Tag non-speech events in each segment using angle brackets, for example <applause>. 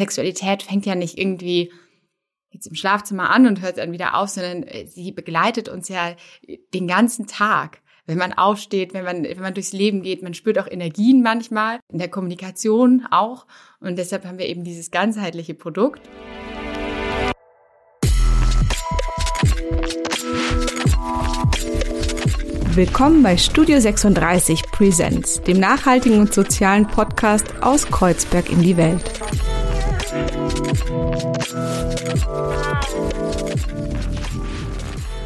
Sexualität fängt ja nicht irgendwie jetzt im Schlafzimmer an und hört dann wieder auf, sondern äh, sie begleitet uns ja den ganzen Tag. Wenn man aufsteht, wenn man, wenn man durchs Leben geht, man spürt auch Energien manchmal, in der Kommunikation auch. Und deshalb haben wir eben dieses ganzheitliche Produkt. Willkommen bei Studio 36 Presents, dem nachhaltigen und sozialen Podcast aus Kreuzberg in die Welt.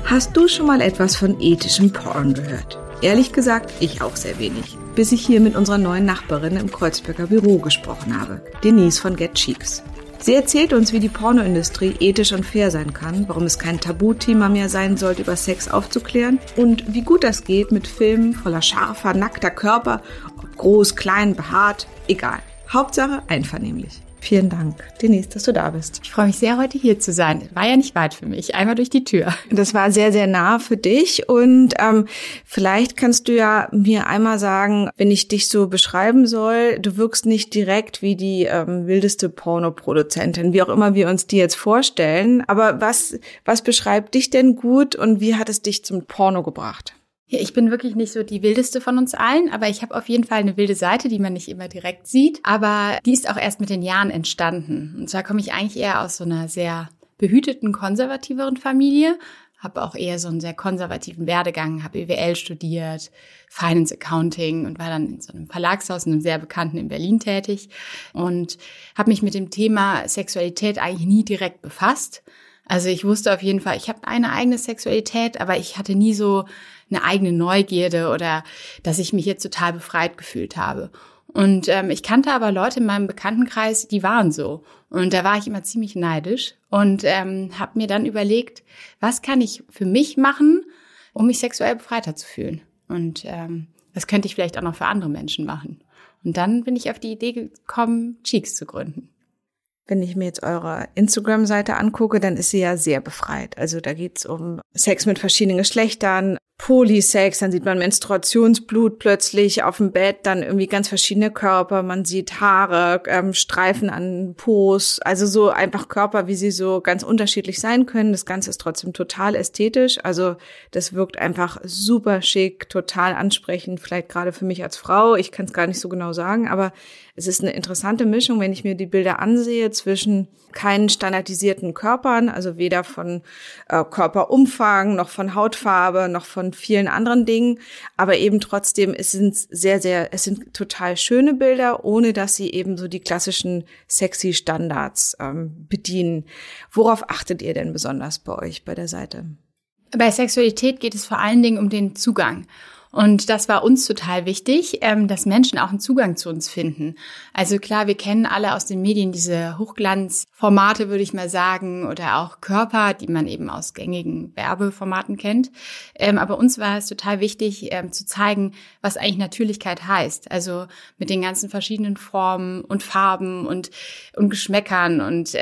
Hast du schon mal etwas von ethischem Porn gehört? Ehrlich gesagt, ich auch sehr wenig. Bis ich hier mit unserer neuen Nachbarin im Kreuzberger Büro gesprochen habe, Denise von Get Cheeks. Sie erzählt uns, wie die Pornoindustrie ethisch und fair sein kann, warum es kein Tabuthema mehr sein sollte, über Sex aufzuklären und wie gut das geht mit Filmen voller scharfer, nackter Körper, ob groß, klein, behaart, egal. Hauptsache einvernehmlich. Vielen Dank, Denise, dass du da bist. Ich freue mich sehr, heute hier zu sein. War ja nicht weit für mich, einmal durch die Tür. Das war sehr, sehr nah für dich. Und ähm, vielleicht kannst du ja mir einmal sagen, wenn ich dich so beschreiben soll, du wirkst nicht direkt wie die ähm, wildeste Pornoproduzentin, wie auch immer wir uns die jetzt vorstellen. Aber was, was beschreibt dich denn gut und wie hat es dich zum Porno gebracht? Ja, ich bin wirklich nicht so die wildeste von uns allen, aber ich habe auf jeden Fall eine wilde Seite, die man nicht immer direkt sieht. Aber die ist auch erst mit den Jahren entstanden. Und zwar komme ich eigentlich eher aus so einer sehr behüteten, konservativeren Familie, habe auch eher so einen sehr konservativen Werdegang, habe EWL studiert, Finance Accounting und war dann in so einem Verlagshaus, in einem sehr bekannten in Berlin tätig und habe mich mit dem Thema Sexualität eigentlich nie direkt befasst. Also ich wusste auf jeden Fall, ich habe eine eigene Sexualität, aber ich hatte nie so eine eigene Neugierde oder dass ich mich jetzt total befreit gefühlt habe. Und ähm, ich kannte aber Leute in meinem Bekanntenkreis, die waren so. Und da war ich immer ziemlich neidisch und ähm, habe mir dann überlegt, was kann ich für mich machen, um mich sexuell befreiter zu fühlen. Und ähm, das könnte ich vielleicht auch noch für andere Menschen machen. Und dann bin ich auf die Idee gekommen, Cheeks zu gründen. Wenn ich mir jetzt eure Instagram-Seite angucke, dann ist sie ja sehr befreit. Also da geht's um Sex mit verschiedenen Geschlechtern, Polysex, dann sieht man Menstruationsblut plötzlich auf dem Bett, dann irgendwie ganz verschiedene Körper, man sieht Haare, ähm, Streifen an Po's, also so einfach Körper, wie sie so ganz unterschiedlich sein können. Das Ganze ist trotzdem total ästhetisch, also das wirkt einfach super schick, total ansprechend, vielleicht gerade für mich als Frau, ich kann es gar nicht so genau sagen, aber es ist eine interessante Mischung, wenn ich mir die Bilder ansehe, zwischen keinen standardisierten Körpern, also weder von äh, Körperumfang noch von Hautfarbe noch von vielen anderen Dingen, aber eben trotzdem, es sind sehr, sehr, es sind total schöne Bilder, ohne dass sie eben so die klassischen sexy Standards ähm, bedienen. Worauf achtet ihr denn besonders bei euch bei der Seite? Bei Sexualität geht es vor allen Dingen um den Zugang. Und das war uns total wichtig, ähm, dass Menschen auch einen Zugang zu uns finden. Also klar, wir kennen alle aus den Medien diese Hochglanzformate, würde ich mal sagen, oder auch Körper, die man eben aus gängigen Werbeformaten kennt. Ähm, aber uns war es total wichtig ähm, zu zeigen, was eigentlich Natürlichkeit heißt. Also mit den ganzen verschiedenen Formen und Farben und, und Geschmäckern. Und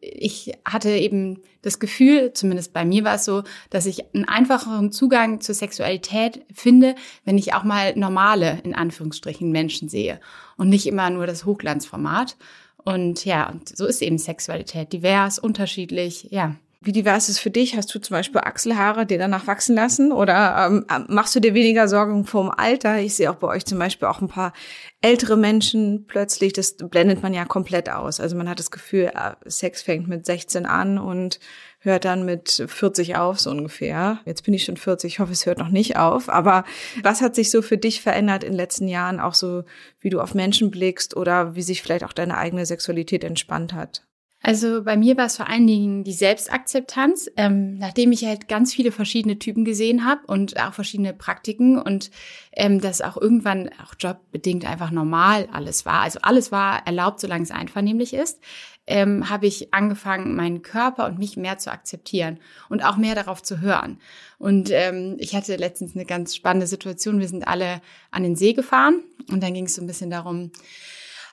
ich hatte eben das Gefühl, zumindest bei mir war es so, dass ich einen einfacheren Zugang zur Sexualität finde, wenn ich auch mal normale, in Anführungsstrichen, Menschen sehe und nicht immer nur das Hochglanzformat. Und ja, und so ist eben Sexualität divers, unterschiedlich, ja. Wie divers ist für dich? Hast du zum Beispiel Achselhaare dir danach wachsen lassen? Oder ähm, machst du dir weniger Sorgen vom Alter? Ich sehe auch bei euch zum Beispiel auch ein paar ältere Menschen plötzlich. Das blendet man ja komplett aus. Also man hat das Gefühl, äh, Sex fängt mit 16 an und hört dann mit 40 auf, so ungefähr. Jetzt bin ich schon 40, ich hoffe, es hört noch nicht auf. Aber was hat sich so für dich verändert in den letzten Jahren, auch so, wie du auf Menschen blickst oder wie sich vielleicht auch deine eigene Sexualität entspannt hat? Also bei mir war es vor allen Dingen die Selbstakzeptanz, ähm, nachdem ich halt ganz viele verschiedene Typen gesehen habe und auch verschiedene Praktiken und ähm, das auch irgendwann auch jobbedingt einfach normal alles war. Also alles war erlaubt, solange es einvernehmlich ist, ähm, habe ich angefangen, meinen Körper und mich mehr zu akzeptieren und auch mehr darauf zu hören. Und ähm, ich hatte letztens eine ganz spannende Situation. Wir sind alle an den See gefahren und dann ging es so ein bisschen darum,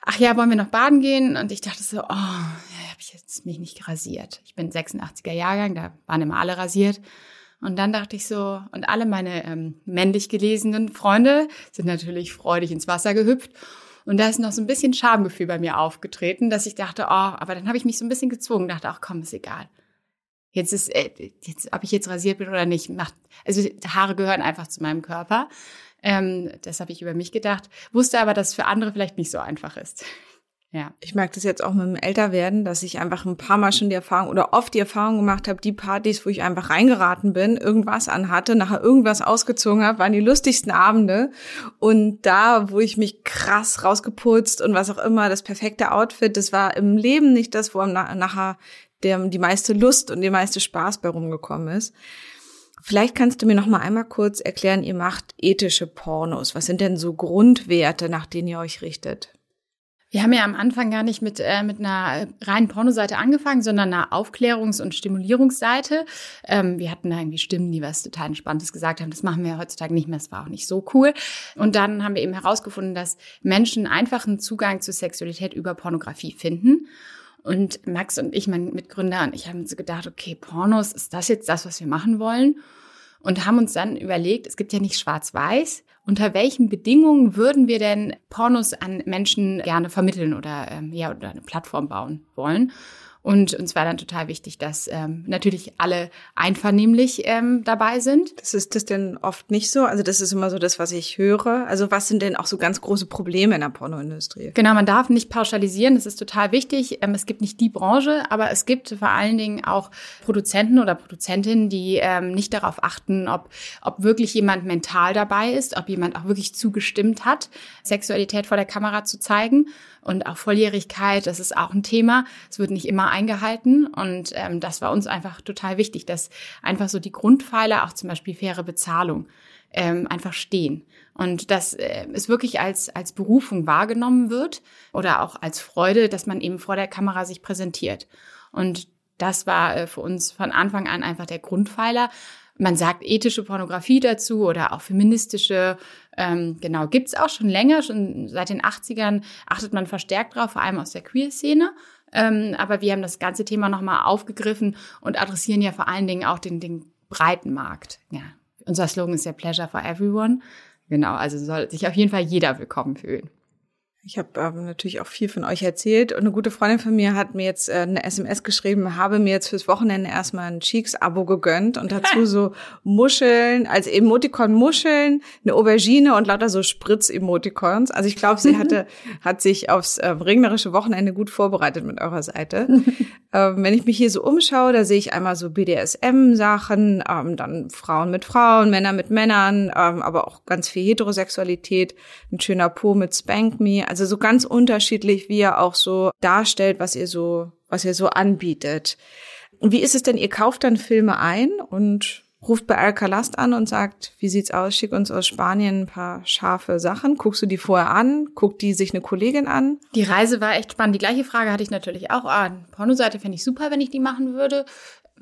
ach ja, wollen wir noch baden gehen? Und ich dachte so, oh, habe ich jetzt mich nicht rasiert. Ich bin 86er Jahrgang, da waren immer alle rasiert. Und dann dachte ich so, und alle meine ähm, männlich gelesenen Freunde sind natürlich freudig ins Wasser gehüpft. Und da ist noch so ein bisschen Schamgefühl bei mir aufgetreten, dass ich dachte, oh, aber dann habe ich mich so ein bisschen gezwungen, dachte, ach komm, ist egal. Jetzt ist, äh, jetzt, ob ich jetzt rasiert bin oder nicht, macht, also Haare gehören einfach zu meinem Körper. Ähm, das habe ich über mich gedacht, wusste aber, dass es für andere vielleicht nicht so einfach ist. <laughs> Ja. Ich merke das jetzt auch mit dem Älterwerden, dass ich einfach ein paar Mal schon die Erfahrung oder oft die Erfahrung gemacht habe, die Partys, wo ich einfach reingeraten bin, irgendwas anhatte, nachher irgendwas ausgezogen habe, waren die lustigsten Abende. Und da, wo ich mich krass rausgeputzt und was auch immer, das perfekte Outfit, das war im Leben nicht das, wo nachher der, die meiste Lust und die meiste Spaß bei rumgekommen ist. Vielleicht kannst du mir noch mal einmal kurz erklären, ihr macht ethische Pornos. Was sind denn so Grundwerte, nach denen ihr euch richtet? Wir haben ja am Anfang gar nicht mit, äh, mit einer reinen Pornoseite angefangen, sondern einer Aufklärungs- und Stimulierungsseite. Ähm, wir hatten da irgendwie Stimmen, die was total Entspanntes gesagt haben. Das machen wir heutzutage nicht mehr. Das war auch nicht so cool. Und dann haben wir eben herausgefunden, dass Menschen einfachen Zugang zur Sexualität über Pornografie finden. Und Max und ich, mein Mitgründer und ich haben uns gedacht, okay, Pornos, ist das jetzt das, was wir machen wollen? Und haben uns dann überlegt, es gibt ja nicht schwarz-weiß, unter welchen Bedingungen würden wir denn Pornos an Menschen gerne vermitteln oder, ähm, ja, oder eine Plattform bauen wollen? Und uns war dann total wichtig, dass ähm, natürlich alle einvernehmlich ähm, dabei sind. Das ist das denn oft nicht so? Also das ist immer so das, was ich höre. Also was sind denn auch so ganz große Probleme in der Pornoindustrie? Genau, man darf nicht pauschalisieren. Das ist total wichtig. Ähm, es gibt nicht die Branche, aber es gibt vor allen Dingen auch Produzenten oder Produzentinnen, die ähm, nicht darauf achten, ob, ob wirklich jemand mental dabei ist, ob jemand auch wirklich zugestimmt hat, Sexualität vor der Kamera zu zeigen. Und auch Volljährigkeit, das ist auch ein Thema. Es wird nicht immer eingehalten. Und ähm, das war uns einfach total wichtig, dass einfach so die Grundpfeiler, auch zum Beispiel faire Bezahlung, ähm, einfach stehen. Und dass äh, es wirklich als, als Berufung wahrgenommen wird oder auch als Freude, dass man eben vor der Kamera sich präsentiert. Und das war äh, für uns von Anfang an einfach der Grundpfeiler. Man sagt ethische Pornografie dazu oder auch feministische. Ähm, genau, gibt's auch schon länger, schon seit den 80ern achtet man verstärkt drauf, vor allem aus der Queer-Szene. Ähm, aber wir haben das ganze Thema nochmal aufgegriffen und adressieren ja vor allen Dingen auch den, den breiten Markt. Ja. Unser Slogan ist ja Pleasure for Everyone. Genau, also soll sich auf jeden Fall jeder willkommen fühlen. Ich habe ähm, natürlich auch viel von euch erzählt und eine gute Freundin von mir hat mir jetzt äh, eine SMS geschrieben, habe mir jetzt fürs Wochenende erstmal ein Cheeks-Abo gegönnt und dazu <laughs> so Muscheln, als Emoticon Muscheln, eine Aubergine und lauter so Spritz-Emoticons. Also ich glaube, sie hatte, <laughs> hat sich aufs äh, regnerische Wochenende gut vorbereitet mit eurer Seite. <laughs> ähm, wenn ich mich hier so umschaue, da sehe ich einmal so BDSM-Sachen, ähm, dann Frauen mit Frauen, Männer mit Männern, ähm, aber auch ganz viel Heterosexualität, ein schöner Po mit Spank Me also so ganz unterschiedlich, wie er auch so darstellt, was ihr so, was ihr so anbietet. Wie ist es denn? Ihr kauft dann Filme ein und ruft bei Alcalast an und sagt, wie sieht's aus? Schick uns aus Spanien ein paar scharfe Sachen. Guckst du die vorher an? Guckt die sich eine Kollegin an? Die Reise war echt spannend. Die gleiche Frage hatte ich natürlich auch. Ah, Pornoseite fände ich super, wenn ich die machen würde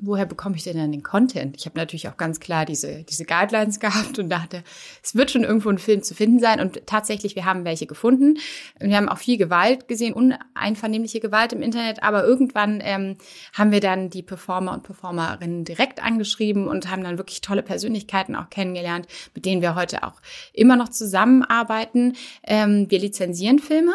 woher bekomme ich denn dann den Content? Ich habe natürlich auch ganz klar diese, diese Guidelines <laughs> gehabt und dachte, es wird schon irgendwo ein Film zu finden sein. Und tatsächlich, wir haben welche gefunden. Wir haben auch viel Gewalt gesehen, uneinvernehmliche Gewalt im Internet. Aber irgendwann ähm, haben wir dann die Performer und Performerinnen direkt angeschrieben und haben dann wirklich tolle Persönlichkeiten auch kennengelernt, mit denen wir heute auch immer noch zusammenarbeiten. Ähm, wir lizenzieren Filme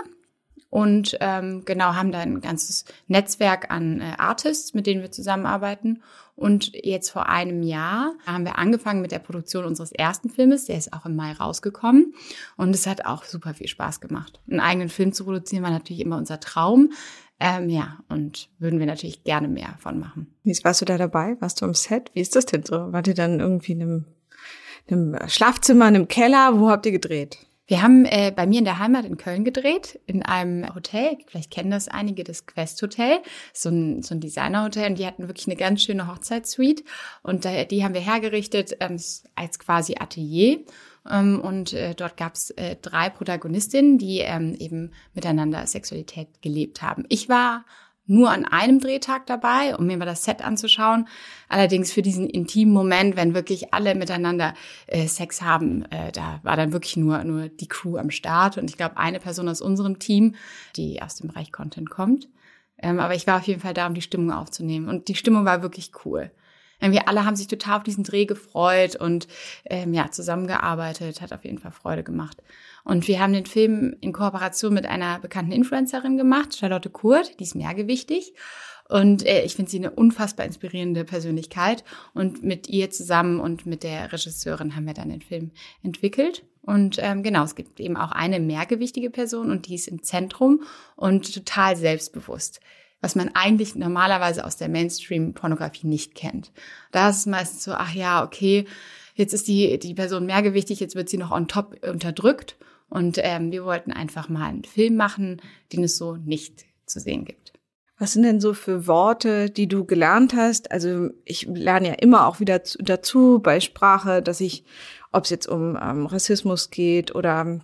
und ähm, genau haben da ein ganzes Netzwerk an äh, Artists, mit denen wir zusammenarbeiten. Und jetzt vor einem Jahr haben wir angefangen mit der Produktion unseres ersten Filmes. Der ist auch im Mai rausgekommen. Und es hat auch super viel Spaß gemacht. Einen eigenen Film zu produzieren war natürlich immer unser Traum. Ähm, ja, und würden wir natürlich gerne mehr von machen. Wie warst du da dabei? Warst du am Set? Wie ist das denn so? Wart ihr dann irgendwie in einem, in einem Schlafzimmer, in einem Keller? Wo habt ihr gedreht? Wir haben äh, bei mir in der Heimat in Köln gedreht, in einem Hotel. Vielleicht kennen das einige, das Quest Hotel. So ein, so ein Designerhotel. Und die hatten wirklich eine ganz schöne Hochzeitssuite. Und äh, die haben wir hergerichtet ähm, als quasi Atelier. Ähm, und äh, dort gab es äh, drei Protagonistinnen, die ähm, eben miteinander Sexualität gelebt haben. Ich war nur an einem Drehtag dabei, um mir mal das Set anzuschauen. Allerdings für diesen intimen Moment, wenn wirklich alle miteinander äh, Sex haben, äh, da war dann wirklich nur, nur die Crew am Start. Und ich glaube, eine Person aus unserem Team, die aus dem Bereich Content kommt. Ähm, aber ich war auf jeden Fall da, um die Stimmung aufzunehmen. Und die Stimmung war wirklich cool. Wir alle haben sich total auf diesen Dreh gefreut und ähm, ja, zusammengearbeitet, hat auf jeden Fall Freude gemacht. Und wir haben den Film in Kooperation mit einer bekannten Influencerin gemacht, Charlotte Kurt, die ist mehrgewichtig. Und äh, ich finde sie eine unfassbar inspirierende Persönlichkeit. Und mit ihr zusammen und mit der Regisseurin haben wir dann den Film entwickelt. Und ähm, genau, es gibt eben auch eine mehrgewichtige Person und die ist im Zentrum und total selbstbewusst was man eigentlich normalerweise aus der Mainstream-Pornografie nicht kennt. Da ist es meistens so, ach ja, okay, jetzt ist die, die Person mehrgewichtig, jetzt wird sie noch on top unterdrückt. Und ähm, wir wollten einfach mal einen Film machen, den es so nicht zu sehen gibt. Was sind denn so für Worte, die du gelernt hast? Also ich lerne ja immer auch wieder dazu bei Sprache, dass ich, ob es jetzt um ähm, Rassismus geht oder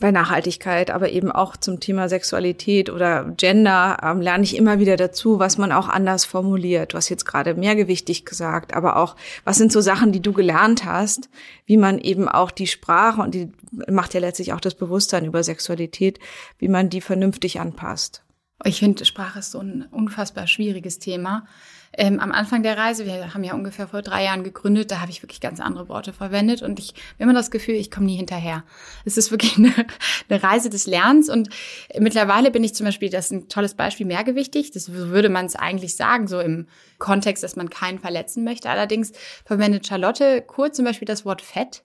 bei Nachhaltigkeit, aber eben auch zum Thema Sexualität oder Gender ähm, lerne ich immer wieder dazu, was man auch anders formuliert. Du hast jetzt gerade mehrgewichtig gesagt, aber auch, was sind so Sachen, die du gelernt hast, wie man eben auch die Sprache und die macht ja letztlich auch das Bewusstsein über Sexualität, wie man die vernünftig anpasst. Ich finde, Sprache ist so ein unfassbar schwieriges Thema. Ähm, am Anfang der Reise, wir haben ja ungefähr vor drei Jahren gegründet, da habe ich wirklich ganz andere Worte verwendet und ich habe immer das Gefühl, ich komme nie hinterher. Es ist wirklich <laughs> eine, eine Reise des Lernens und mittlerweile bin ich zum Beispiel, das ist ein tolles Beispiel, mehrgewichtig. Das würde man es eigentlich sagen, so im Kontext, dass man keinen verletzen möchte. Allerdings verwendet Charlotte kurz zum Beispiel das Wort Fett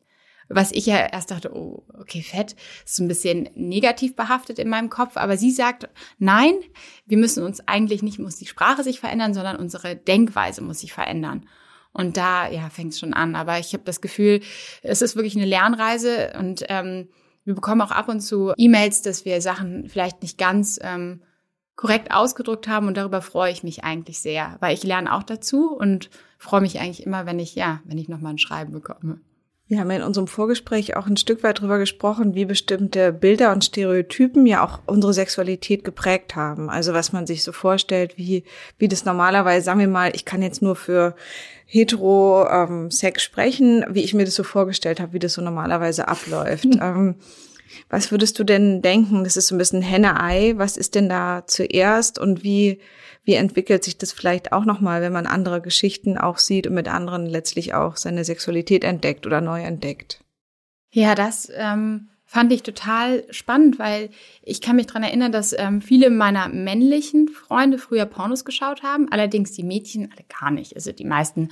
was ich ja erst dachte, oh, okay, Fett ist so ein bisschen negativ behaftet in meinem Kopf. Aber sie sagt, nein, wir müssen uns eigentlich nicht, muss die Sprache sich verändern, sondern unsere Denkweise muss sich verändern. Und da, ja, fängt es schon an. Aber ich habe das Gefühl, es ist wirklich eine Lernreise und ähm, wir bekommen auch ab und zu E-Mails, dass wir Sachen vielleicht nicht ganz ähm, korrekt ausgedrückt haben und darüber freue ich mich eigentlich sehr, weil ich lerne auch dazu und freue mich eigentlich immer, wenn ich, ja, wenn ich nochmal ein Schreiben bekomme. Wir haben in unserem Vorgespräch auch ein Stück weit darüber gesprochen, wie bestimmte Bilder und Stereotypen ja auch unsere Sexualität geprägt haben. Also was man sich so vorstellt, wie, wie das normalerweise, sagen wir mal, ich kann jetzt nur für hetero ähm, Sex sprechen, wie ich mir das so vorgestellt habe, wie das so normalerweise abläuft. Hm. <laughs> Ähm, was würdest du denn denken? Das ist so ein bisschen Henne-Ei. Was ist denn da zuerst und wie wie entwickelt sich das vielleicht auch nochmal, wenn man andere Geschichten auch sieht und mit anderen letztlich auch seine Sexualität entdeckt oder neu entdeckt? Ja, das ähm, fand ich total spannend, weil ich kann mich dran erinnern, dass ähm, viele meiner männlichen Freunde früher Pornos geschaut haben, allerdings die Mädchen alle gar nicht. Also die meisten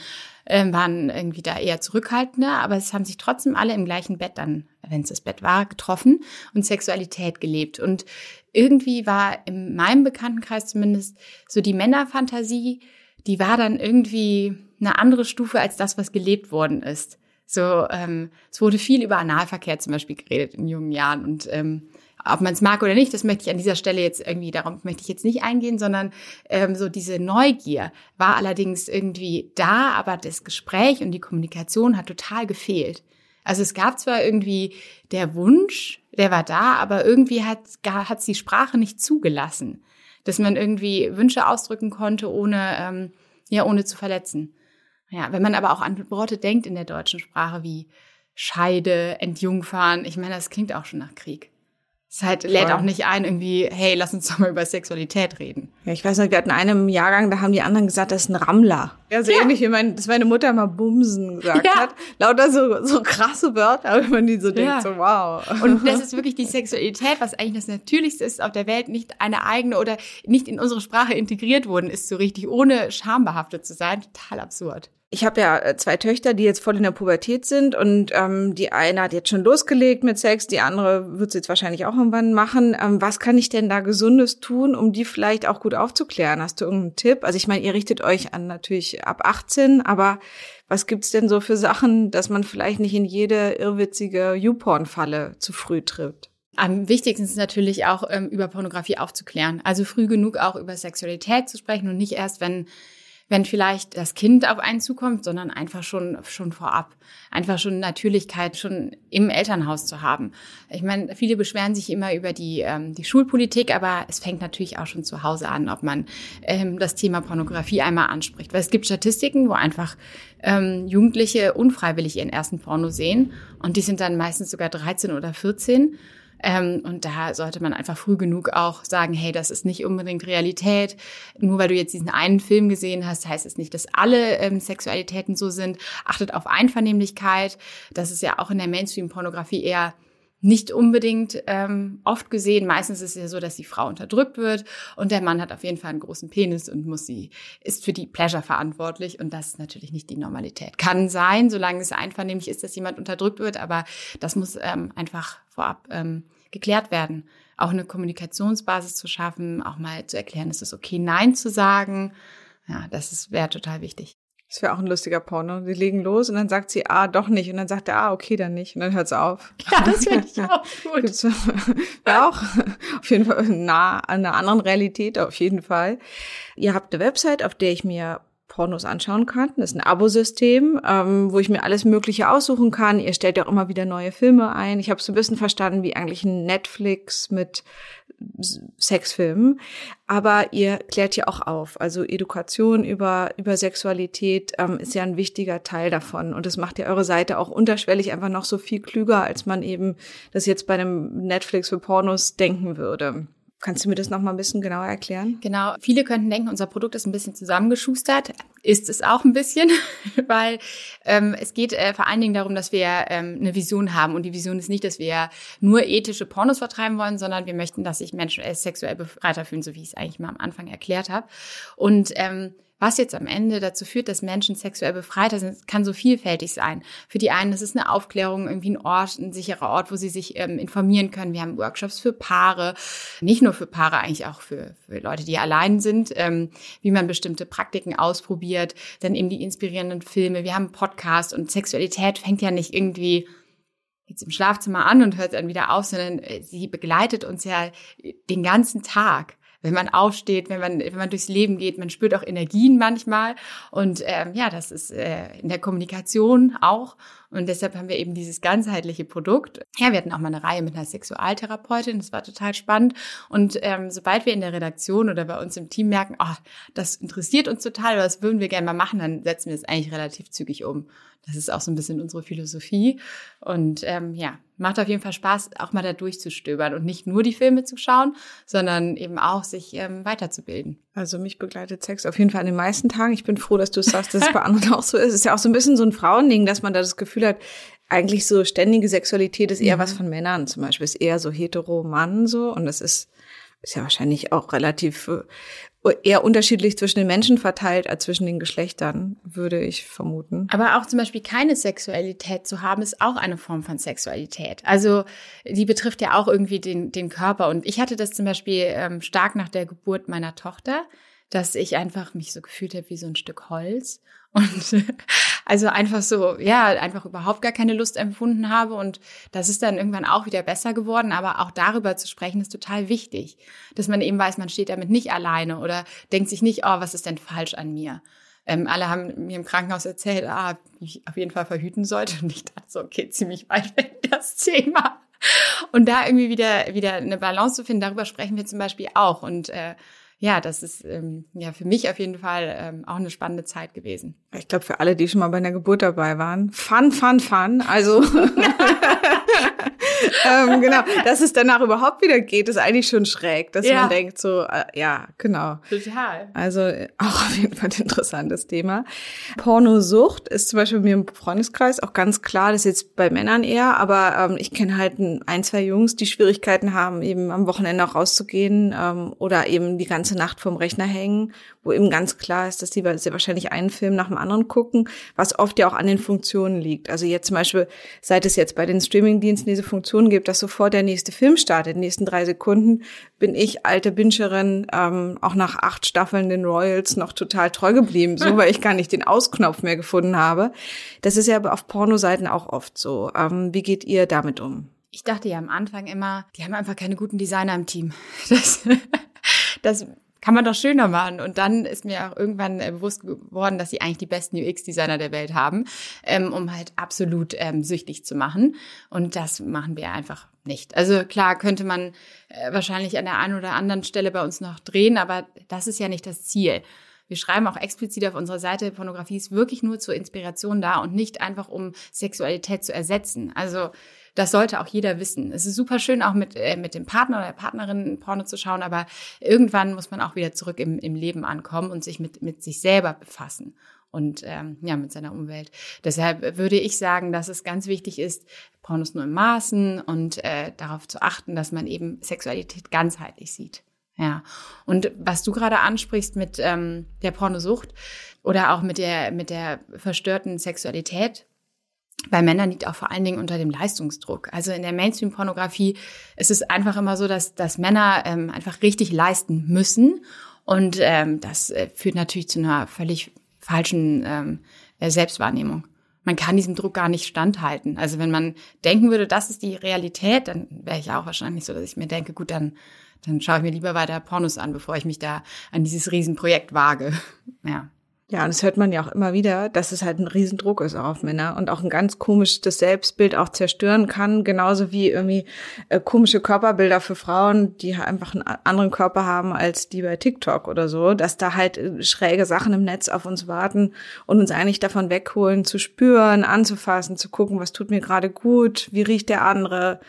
ähm, waren irgendwie da eher zurückhaltender, aber es haben sich trotzdem alle im gleichen Bett dann, wenn es das Bett war, getroffen und Sexualität gelebt. Und irgendwie war in meinem Bekanntenkreis zumindest so die Männerfantasie, die war dann irgendwie eine andere Stufe als das, was gelebt worden ist. So, ähm, es wurde viel über Analverkehr zum Beispiel geredet in jungen Jahren und ähm, ob man es mag oder nicht, das möchte ich an dieser Stelle jetzt irgendwie, darum möchte ich jetzt nicht eingehen, sondern ähm, so diese Neugier war allerdings irgendwie da, aber das Gespräch und die Kommunikation hat total gefehlt. Also es gab zwar irgendwie der Wunsch, der war da, aber irgendwie hat hat's die Sprache nicht zugelassen, dass man irgendwie Wünsche ausdrücken konnte, ohne ähm, ja ohne zu verletzen. Ja, wenn man aber auch an Worte denkt in der deutschen Sprache wie Scheide, Entjungfern, ich meine, das klingt auch schon nach Krieg. Es halt lädt auch nicht ein, irgendwie, hey, lass uns doch mal über Sexualität reden. Ja, ich weiß noch, wir hatten einen Jahrgang, da haben die anderen gesagt, das ist ein Rammler. Ja, so ja. ähnlich wie mein, dass meine Mutter mal Bumsen gesagt ja. hat. Lauter so, so krasse Wörter, aber man die so ja. denkt, so wow. Und das ist wirklich die Sexualität, was eigentlich das Natürlichste ist auf der Welt, nicht eine eigene oder nicht in unsere Sprache integriert worden ist, so richtig, ohne schambehaftet zu sein. Total absurd ich habe ja äh, zwei Töchter, die jetzt voll in der Pubertät sind und ähm, die eine hat jetzt schon losgelegt mit Sex, die andere wird es jetzt wahrscheinlich auch irgendwann machen. Ähm, was kann ich denn da Gesundes tun, um die vielleicht auch gut aufzuklären? Hast du irgendeinen Tipp? Also ich meine, ihr richtet euch an natürlich ab 18, aber was gibt's denn so für Sachen, dass man vielleicht nicht in jede irrwitzige YouPorn-Falle zu früh tritt? Am wichtigsten ist natürlich auch, ähm, über Pornografie aufzuklären. Also früh genug auch über Sexualität zu sprechen und nicht erst, wenn wenn vielleicht das Kind auf einen zukommt, sondern einfach schon, schon vorab. Einfach schon Natürlichkeit schon im Elternhaus zu haben. Ich meine, viele beschweren sich immer über die, ähm, die Schulpolitik, aber es fängt natürlich auch schon zu Hause an, ob man ähm, das Thema Pornografie einmal anspricht. Weil es gibt Statistiken, wo einfach ähm, Jugendliche unfreiwillig ihren ersten Porno sehen und die sind dann meistens sogar 13 oder 14 Ähm, und da sollte man einfach früh genug auch sagen, hey, das ist nicht unbedingt Realität. Nur weil du jetzt diesen einen Film gesehen hast, heißt es nicht, dass alle ähm, Sexualitäten so sind. Achtet auf Einvernehmlichkeit. Das ist ja auch in der Mainstream-Pornografie eher nicht unbedingt ähm, oft gesehen. Meistens ist es ja so, dass die Frau unterdrückt wird und der Mann hat auf jeden Fall einen großen Penis und muss sie, ist für die Pleasure verantwortlich und das ist natürlich nicht die Normalität. Kann sein, solange es einvernehmlich ist, dass jemand unterdrückt wird, aber das muss ähm, einfach vorab ähm, geklärt werden. Auch eine Kommunikationsbasis zu schaffen, auch mal zu erklären, es ist okay, Nein zu sagen. Ja, das wäre total wichtig. Das wäre auch ein lustiger Porno. Die legen los und dann sagt sie, ah, doch nicht. Und dann sagt er, ah, okay, dann nicht. Und dann hört es auf. Ja, das finde ich <laughs> auch gut. Wäre <laughs> auch auf jeden Fall nah an einer anderen Realität, auf jeden Fall. Ihr habt eine Website, auf der ich mir Pornos anschauen kann. Das ist ein Abosystem, ähm, wo ich mir alles Mögliche aussuchen kann. Ihr stellt ja auch immer wieder neue Filme ein. Ich habe so ein bisschen verstanden, wie eigentlich ein Netflix mit Sexfilmen, aber ihr klärt ja auch auf. Also Education über, über Sexualität ähm, ist ja ein wichtiger Teil davon. Und das macht ja eure Seite auch unterschwellig einfach noch so viel klüger, als man eben das jetzt bei einem Netflix für Pornos denken würde. Kannst du mir das noch mal ein bisschen genauer erklären? Genau. Viele könnten denken, unser Produkt ist ein bisschen zusammengeschustert. Ist es auch ein bisschen, <laughs> weil ähm, es geht äh, vor allen Dingen darum, dass wir ähm, eine Vision haben. Und die Vision ist nicht, dass wir nur ethische Pornos vertreiben wollen, sondern wir möchten, dass sich Menschen äh, sexuell befreiter fühlen, so wie ich es eigentlich mal am Anfang erklärt habe. Und ähm, was jetzt am Ende dazu führt, dass Menschen sexuell befreiter sind, kann so vielfältig sein. Für die einen ist es eine Aufklärung, irgendwie ein Ort, ein sicherer Ort, wo sie sich ähm, informieren können. Wir haben Workshops für Paare, nicht nur für Paare, eigentlich auch für, für Leute, die allein sind, ähm, wie man bestimmte Praktiken ausprobiert, dann eben die inspirierenden Filme. Wir haben einen Podcast und Sexualität fängt ja nicht irgendwie jetzt im Schlafzimmer an und hört dann wieder auf, sondern äh, sie begleitet uns ja den ganzen Tag wenn man aufsteht, wenn man, wenn man durchs Leben geht. Man spürt auch Energien manchmal. Und ähm, ja, das ist äh, in der Kommunikation auch. Und deshalb haben wir eben dieses ganzheitliche Produkt. Ja, wir hatten auch mal eine Reihe mit einer Sexualtherapeutin. Das war total spannend. Und ähm, sobald wir in der Redaktion oder bei uns im Team merken, oh, das interessiert uns total, oder das würden wir gerne mal machen, dann setzen wir es eigentlich relativ zügig um. Das ist auch so ein bisschen unsere Philosophie. Und ähm, ja, macht auf jeden Fall Spaß, auch mal da durchzustöbern und nicht nur die Filme zu schauen, sondern eben auch sich ähm, weiterzubilden. Also mich begleitet Sex auf jeden Fall an den meisten Tagen. Ich bin froh, dass du sagst, dass es bei anderen auch so ist. Es ist ja auch so ein bisschen so ein Frauending, dass man da das Gefühl hat, eigentlich so ständige Sexualität ist eher mhm. was von Männern zum Beispiel, ist eher so hetero Mann so und das ist ist ja wahrscheinlich auch relativ äh, eher unterschiedlich zwischen den Menschen verteilt als zwischen den Geschlechtern, würde ich vermuten. Aber auch zum Beispiel keine Sexualität zu haben, ist auch eine Form von Sexualität. Also die betrifft ja auch irgendwie den, den Körper. Und ich hatte das zum Beispiel ähm, stark nach der Geburt meiner Tochter, dass ich einfach mich so gefühlt habe wie so ein Stück Holz. Und <laughs> also einfach so, ja, einfach überhaupt gar keine Lust empfunden habe. Und das ist dann irgendwann auch wieder besser geworden. Aber auch darüber zu sprechen, ist total wichtig. Dass man eben weiß, man steht damit nicht alleine oder denkt sich nicht, oh, was ist denn falsch an mir? Ähm, alle haben mir im Krankenhaus erzählt, ah, ich auf jeden Fall verhüten sollte. Und ich dachte so, okay, ziemlich weit weg das Thema. Und da irgendwie wieder, wieder eine Balance zu finden, darüber sprechen wir zum Beispiel auch. Und äh, ja, das ist ähm, ja für mich auf jeden Fall ähm, auch eine spannende Zeit gewesen. Ich glaube, für alle, die schon mal bei einer Geburt dabei waren, fun, fun, fun. Also <laughs> <laughs> ähm, genau, dass es danach überhaupt wieder geht, ist eigentlich schon schräg, dass ja. man denkt so, äh, ja, genau. Total. Also auch auf jeden Fall ein interessantes Thema. Pornosucht ist zum Beispiel bei mir im Freundeskreis auch ganz klar, das ist jetzt bei Männern eher, aber ähm, ich kenne halt ein, zwei Jungs, die Schwierigkeiten haben, eben am Wochenende auch rauszugehen ähm, oder eben die ganze Nacht vorm Rechner hängen, wo eben ganz klar ist, dass die sehr wahrscheinlich einen Film nach dem anderen gucken, was oft ja auch an den Funktionen liegt. Also jetzt zum Beispiel, seit es jetzt bei den Streamingdiensten diese Funktion gibt, dass sofort der nächste Film startet, in den nächsten drei Sekunden, bin ich alte Bincherin ähm, auch nach acht Staffeln den Royals noch total treu geblieben, so <laughs> weil ich gar nicht den Ausknopf mehr gefunden habe. Das ist ja aber auf Pornoseiten auch oft so. Ähm, wie geht ihr damit um? Ich dachte ja am Anfang immer, die haben einfach keine guten Designer im Team. <laughs> Das, das kann man doch schöner machen. Und dann ist mir auch irgendwann äh, bewusst geworden, dass sie eigentlich die besten UX-Designer der Welt haben, ähm, um halt absolut ähm, süchtig zu machen. Und das machen wir einfach nicht. Also klar könnte man äh, wahrscheinlich an der einen oder anderen Stelle bei uns noch drehen, aber das ist ja nicht das Ziel. Wir schreiben auch explizit auf unserer Seite, Pornografie ist wirklich nur zur Inspiration da und nicht einfach um Sexualität zu ersetzen. Also das sollte auch jeder wissen. Es ist super schön, auch mit, äh, mit dem Partner oder der Partnerin Porno zu schauen, aber irgendwann muss man auch wieder zurück im, im Leben ankommen und sich mit, mit sich selber befassen und ähm, ja mit seiner Umwelt. Deshalb würde ich sagen, dass es ganz wichtig ist, Pornos nur im Maßen und äh, darauf zu achten, dass man eben Sexualität ganzheitlich sieht. Ja. Und was du gerade ansprichst mit ähm, der Pornosucht oder auch mit der mit der verstörten Sexualität, bei Männern liegt auch vor allen Dingen unter dem Leistungsdruck. Also in der Mainstream-Pornografie ist es einfach immer so, dass, dass Männer ähm, einfach richtig leisten müssen. Und ähm, das äh, führt natürlich zu einer völlig falschen ähm, äh, Selbstwahrnehmung. Man kann diesem Druck gar nicht standhalten. Also wenn man denken würde, das ist die Realität, dann wäre ich auch wahrscheinlich so, dass ich mir denke, gut, dann, dann schaue ich mir lieber weiter Pornos an, bevor ich mich da an dieses Riesenprojekt wage. <laughs> Ja. Ja, und das hört man ja auch immer wieder, dass es halt ein Riesendruck ist auch auf Männer und auch ein ganz komisches Selbstbild auch zerstören kann, genauso wie irgendwie äh, komische Körperbilder für Frauen, die einfach einen anderen Körper haben als die bei TikTok oder so, dass da halt äh, schräge Sachen im Netz auf uns warten und uns eigentlich davon wegholen, zu spüren, anzufassen, zu gucken, was tut mir gerade gut, wie riecht der andere,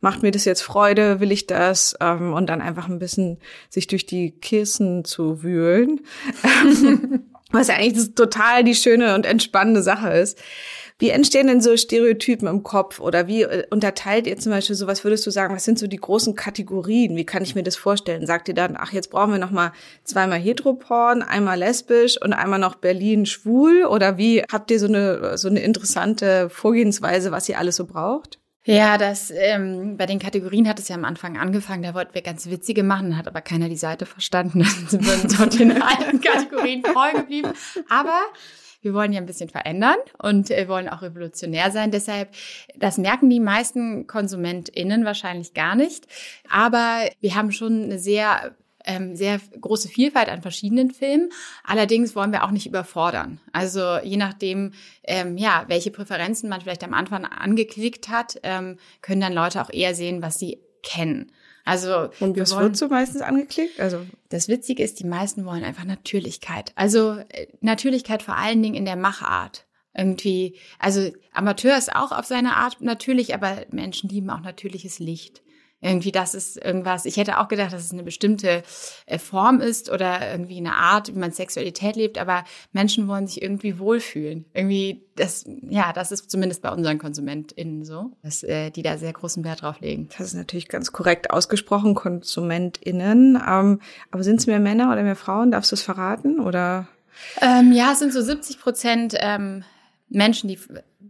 macht mir das jetzt Freude, will ich das ähm, und dann einfach ein bisschen sich durch die Kissen zu wühlen. <laughs> <laughs> was ja eigentlich total die schöne und entspannende Sache ist. Wie entstehen denn so Stereotypen im Kopf oder wie äh, unterteilt ihr zum Beispiel so, was würdest du sagen, was sind so die großen Kategorien? Wie kann ich mir das vorstellen? Sagt ihr dann, ach, jetzt brauchen wir noch mal zweimal Heteroporn, einmal lesbisch und einmal noch Berlin schwul? Oder wie habt ihr so eine, so eine interessante Vorgehensweise, was ihr alles so braucht? Ja, das ähm, bei den Kategorien hat es ja am Anfang angefangen. Da wollten wir ganz witzige machen, hat aber keiner die Seite verstanden. <laughs> Dann sind wir uns dort in <laughs> alten Kategorien treu geblieben. Aber wir wollen ja ein bisschen verändern und wir wollen auch revolutionär sein. Deshalb, das merken die meisten KonsumentInnen wahrscheinlich gar nicht. Aber wir haben schon eine sehr ähm, sehr große Vielfalt an verschiedenen Filmen. Allerdings wollen wir auch nicht überfordern. Also je nachdem, ähm, ja, welche Präferenzen man vielleicht am Anfang angeklickt hat, ähm, können dann Leute auch eher sehen, was sie kennen. Also und was wollen, wird so meistens angeklickt? Also das Witzige ist, die meisten wollen einfach Natürlichkeit. Also äh, Natürlichkeit vor allen Dingen in der Machart irgendwie, also Amateur ist auch auf seine Art natürlich, aber Menschen lieben auch natürliches Licht. Irgendwie, das ist irgendwas. Ich hätte auch gedacht, dass es eine bestimmte äh, Form ist oder irgendwie eine Art, wie man Sexualität lebt, aber Menschen wollen sich irgendwie wohlfühlen. Irgendwie, das, ja, das ist zumindest bei unseren KonsumentInnen so, dass äh, die da sehr großen Wert drauf legen. Das ist natürlich ganz korrekt ausgesprochen, KonsumentInnen. Ähm, aber sind es mehr Männer oder mehr Frauen? Darfst du es verraten? Oder? Ähm, ja, es sind so 70 Prozent ähm, Menschen, die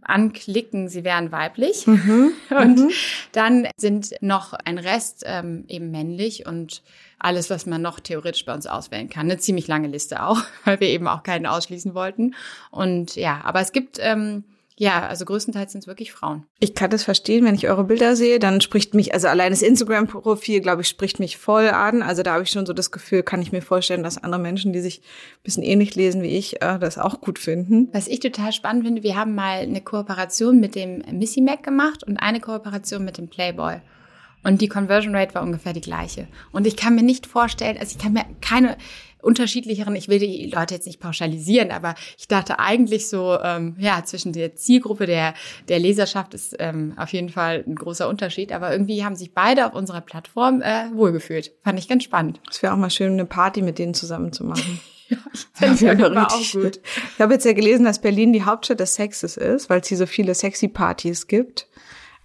anklicken, sie wären weiblich. Mhm. <laughs> Und mhm. dann sind noch ein Rest ähm, eben männlich und alles, was man noch theoretisch bei uns auswählen kann. Eine ziemlich lange Liste auch, <laughs> weil wir eben auch keinen ausschließen wollten. Und ja, aber es gibt ähm, ja, also größtenteils sind es wirklich Frauen. Ich kann das verstehen, wenn ich eure Bilder sehe, dann spricht mich, also allein das Instagram-Profil, glaube ich, spricht mich voll an. Also da habe ich schon so das Gefühl, kann ich mir vorstellen, dass andere Menschen, die sich ein bisschen ähnlich lesen wie ich, äh, das auch gut finden. Was ich total spannend finde, wir haben mal eine Kooperation mit dem Missy Mac gemacht und eine Kooperation mit dem Playboy. Und die Conversion Rate war ungefähr die gleiche. Und ich kann mir nicht vorstellen, also ich kann mir keine unterschiedlicheren, ich will die Leute jetzt nicht pauschalisieren, aber ich dachte eigentlich so, ähm, ja, zwischen der Zielgruppe der, der Leserschaft ist ähm, auf jeden Fall ein großer Unterschied, aber irgendwie haben sich beide auf unserer Plattform äh, wohlgefühlt. Fand ich ganz spannend. Es wäre auch mal schön, eine Party mit denen zusammen zu machen. <laughs> ja, ich finde ja, auch gut. Ich habe jetzt ja gelesen, dass Berlin die Hauptstadt des Sexes ist, weil es hier so viele sexy Partys gibt.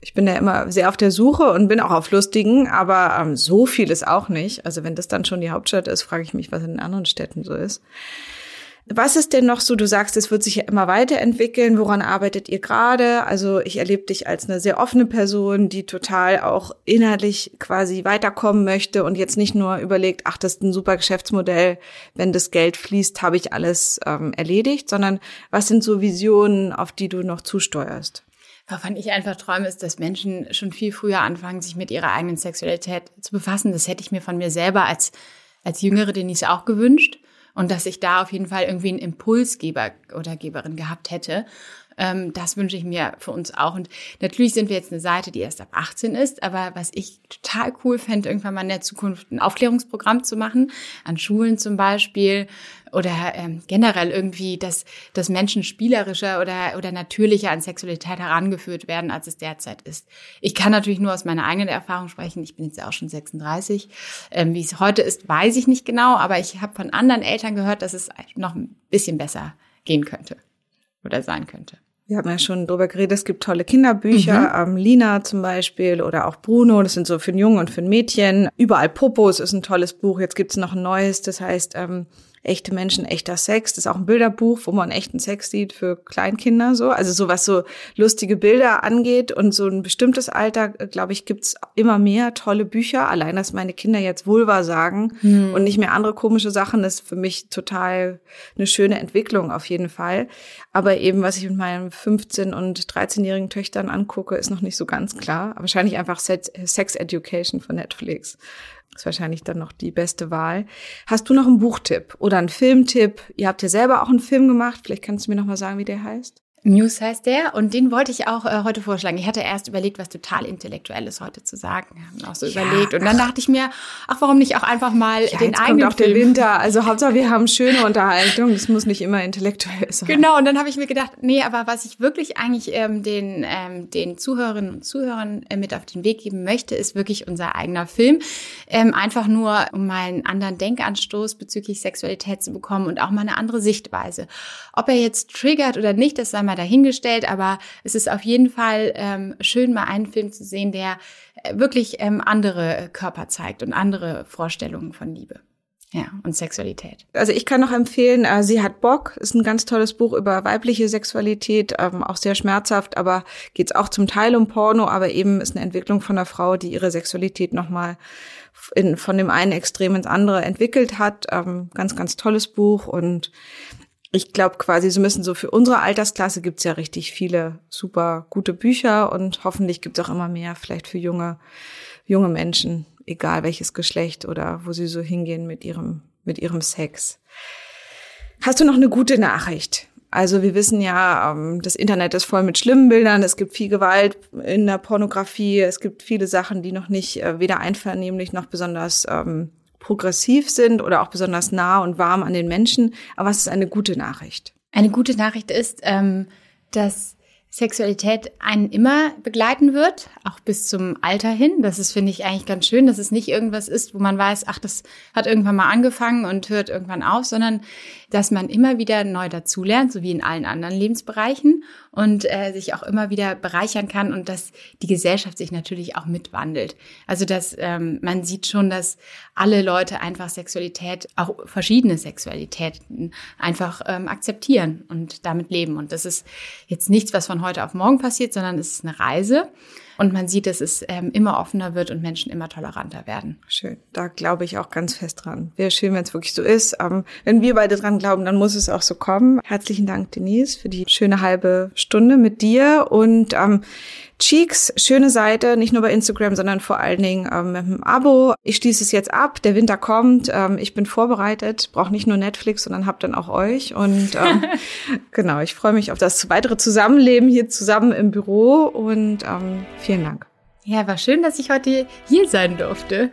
Ich bin da immer sehr auf der Suche und bin auch auf Lustigen, aber ähm, so viel ist auch nicht. Also wenn das dann schon die Hauptstadt ist, frage ich mich, was in anderen Städten so ist. Was ist denn noch so? Du sagst, es wird sich ja immer weiterentwickeln. Woran arbeitet ihr gerade? Also ich erlebe dich als eine sehr offene Person, die total auch inhaltlich quasi weiterkommen möchte und jetzt nicht nur überlegt, ach, das ist ein super Geschäftsmodell. Wenn das Geld fließt, habe ich alles ähm, erledigt, sondern was sind so Visionen, auf die du noch zusteuerst? Wovon ich einfach träume, ist, dass Menschen schon viel früher anfangen, sich mit ihrer eigenen Sexualität zu befassen. Das hätte ich mir von mir selber als, als Jüngere Denise auch gewünscht. Und dass ich da auf jeden Fall irgendwie einen Impulsgeber oder Geberin gehabt hätte. Ähm, das wünsche ich mir für uns auch. Und natürlich sind wir jetzt eine Seite, die erst ab 18 ist, aber was ich total cool fände, irgendwann mal in der Zukunft ein Aufklärungsprogramm zu machen, an Schulen zum Beispiel, oder ähm, generell irgendwie, dass, dass Menschen spielerischer oder, oder natürlicher an Sexualität herangeführt werden, als es derzeit ist. Ich kann natürlich nur aus meiner eigenen Erfahrung sprechen. Ich bin jetzt auch schon 36. Ähm, wie es heute ist, weiß ich nicht genau, aber ich habe von anderen Eltern gehört, dass es noch ein bisschen besser gehen könnte oder sein könnte. Wir haben ja schon drüber geredet, es gibt tolle Kinderbücher, mhm. ähm, Lina zum Beispiel oder auch Bruno, das sind so für einen Jungen und für ein Mädchen. Überall Popos ist ein tolles Buch, jetzt gibt's noch ein neues, das heißt ähm, echte Menschen, echter Sex. Das ist auch ein Bilderbuch, wo man echten Sex sieht für Kleinkinder so. Also so was so lustige Bilder angeht und so ein bestimmtes Alter, glaube ich, gibt's immer mehr tolle Bücher. Allein, dass meine Kinder jetzt Vulva sagen hm. und nicht mehr andere komische Sachen, ist für mich total eine schöne Entwicklung auf jeden Fall. Aber eben, was ich mit meinen 15- und 13-jährigen Töchtern angucke, ist noch nicht so ganz klar. Wahrscheinlich einfach Sex Education von Netflix ist wahrscheinlich dann noch die beste Wahl. Hast du noch einen Buchtipp oder einen Filmtipp? Ihr habt ja selber auch einen Film gemacht. Vielleicht kannst du mir noch mal sagen, wie der heißt. News heißt der und den wollte ich auch äh, heute vorschlagen. Ich hatte erst überlegt, was total intellektuelles heute zu sagen. Wir haben auch so ja, überlegt und dann dachte ich mir, ach, warum nicht auch einfach mal ja, den jetzt eigenen kommt auch Film. der Winter. Also Hauptsache, wir haben schöne Unterhaltung. Das muss nicht immer intellektuell sein. Genau. Und dann habe ich mir gedacht, nee, aber was ich wirklich eigentlich ähm, den ähm, den Zuhörerinnen und Zuhörern äh, mit auf den Weg geben möchte, ist wirklich unser eigener Film. Ähm, einfach nur, um mal einen anderen Denkanstoß bezüglich Sexualität zu bekommen und auch mal eine andere Sichtweise. Ob er jetzt triggert oder nicht, das sei mal dahingestellt, aber es ist auf jeden Fall ähm, schön, mal einen Film zu sehen, der äh, wirklich ähm, andere Körper zeigt und andere Vorstellungen von Liebe. Ja, und Sexualität. Also ich kann noch empfehlen, äh, Sie hat Bock, ist ein ganz tolles Buch über weibliche Sexualität, ähm, auch sehr schmerzhaft, aber geht's auch zum Teil um Porno, aber eben ist eine Entwicklung von einer Frau, die ihre Sexualität nochmal in, von dem einen Extrem ins andere entwickelt hat. Ähm, ganz, ganz tolles Buch und ich glaube quasi, so müssen so für unsere Altersklasse gibt's ja richtig viele super gute Bücher und hoffentlich gibt's auch immer mehr, vielleicht für junge, junge Menschen, egal welches Geschlecht oder wo sie so hingehen mit ihrem, mit ihrem Sex. Hast du noch eine gute Nachricht? Also wir wissen ja, ähm, das Internet ist voll mit schlimmen Bildern, es gibt viel Gewalt in der Pornografie, es gibt viele Sachen, die noch nicht äh, weder einvernehmlich noch besonders ähm, progressiv sind oder auch besonders nah und warm an den Menschen. Aber was ist eine gute Nachricht? Eine gute Nachricht ist, ähm, dass Sexualität einen immer begleiten wird, auch bis zum Alter hin. Das ist, finde ich, eigentlich ganz schön, dass es nicht irgendwas ist, wo man weiß, ach, das hat irgendwann mal angefangen und hört irgendwann auf, sondern dass man immer wieder neu dazulernt, so wie in allen anderen Lebensbereichen und äh, sich auch immer wieder bereichern kann und dass die Gesellschaft sich natürlich auch mitwandelt. Also dass ähm, man sieht schon, dass alle Leute einfach Sexualität, auch verschiedene Sexualitäten einfach ähm, akzeptieren und damit leben. Und das ist jetzt nichts, was von heute auf morgen passiert, sondern es ist eine Reise. Und man sieht, dass es ähm, immer offener wird und Menschen immer toleranter werden. Schön. Da glaube ich auch ganz fest dran. Wäre schön, wenn es wirklich so ist. Ähm, wenn wir beide dran glauben, dann muss es auch so kommen. Herzlichen Dank, Denise, für die schöne halbe Stunde mit dir. Und ähm, Cheeks, schöne Seite, nicht nur bei Instagram, sondern vor allen Dingen ähm, mit einem Abo. Ich schließe es jetzt ab, der Winter kommt, ähm, ich bin vorbereitet, brauche nicht nur Netflix, sondern habe dann auch euch. Und ähm, <laughs> genau, ich freue mich auf das weitere Zusammenleben hier zusammen im Büro und ähm, vielen Dank. Ja, war schön, dass ich heute hier sein durfte.